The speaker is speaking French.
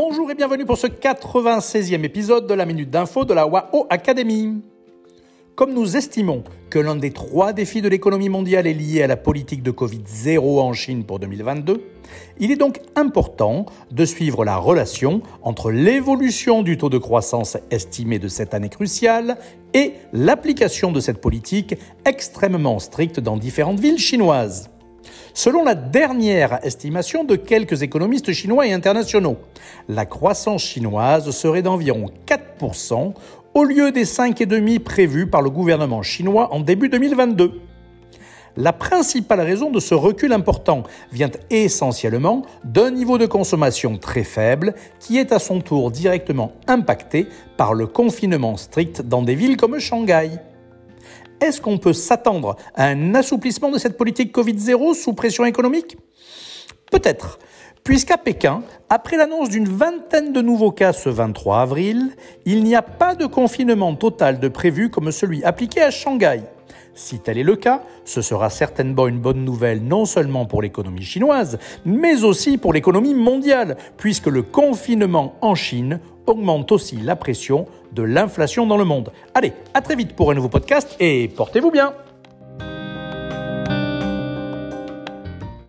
Bonjour et bienvenue pour ce 96e épisode de la Minute d'Info de la WAO Academy. Comme nous estimons que l'un des trois défis de l'économie mondiale est lié à la politique de Covid-0 en Chine pour 2022, il est donc important de suivre la relation entre l'évolution du taux de croissance estimé de cette année cruciale et l'application de cette politique extrêmement stricte dans différentes villes chinoises. Selon la dernière estimation de quelques économistes chinois et internationaux, la croissance chinoise serait d'environ 4% au lieu des 5,5% prévus par le gouvernement chinois en début 2022. La principale raison de ce recul important vient essentiellement d'un niveau de consommation très faible qui est à son tour directement impacté par le confinement strict dans des villes comme Shanghai. Est-ce qu'on peut s'attendre à un assouplissement de cette politique Covid-0 sous pression économique? Peut-être, puisqu'à Pékin, après l'annonce d'une vingtaine de nouveaux cas ce 23 avril, il n'y a pas de confinement total de prévu comme celui appliqué à Shanghai. Si tel est le cas, ce sera certainement une bonne nouvelle non seulement pour l'économie chinoise, mais aussi pour l'économie mondiale, puisque le confinement en Chine augmente aussi la pression de l'inflation dans le monde. Allez, à très vite pour un nouveau podcast et portez-vous bien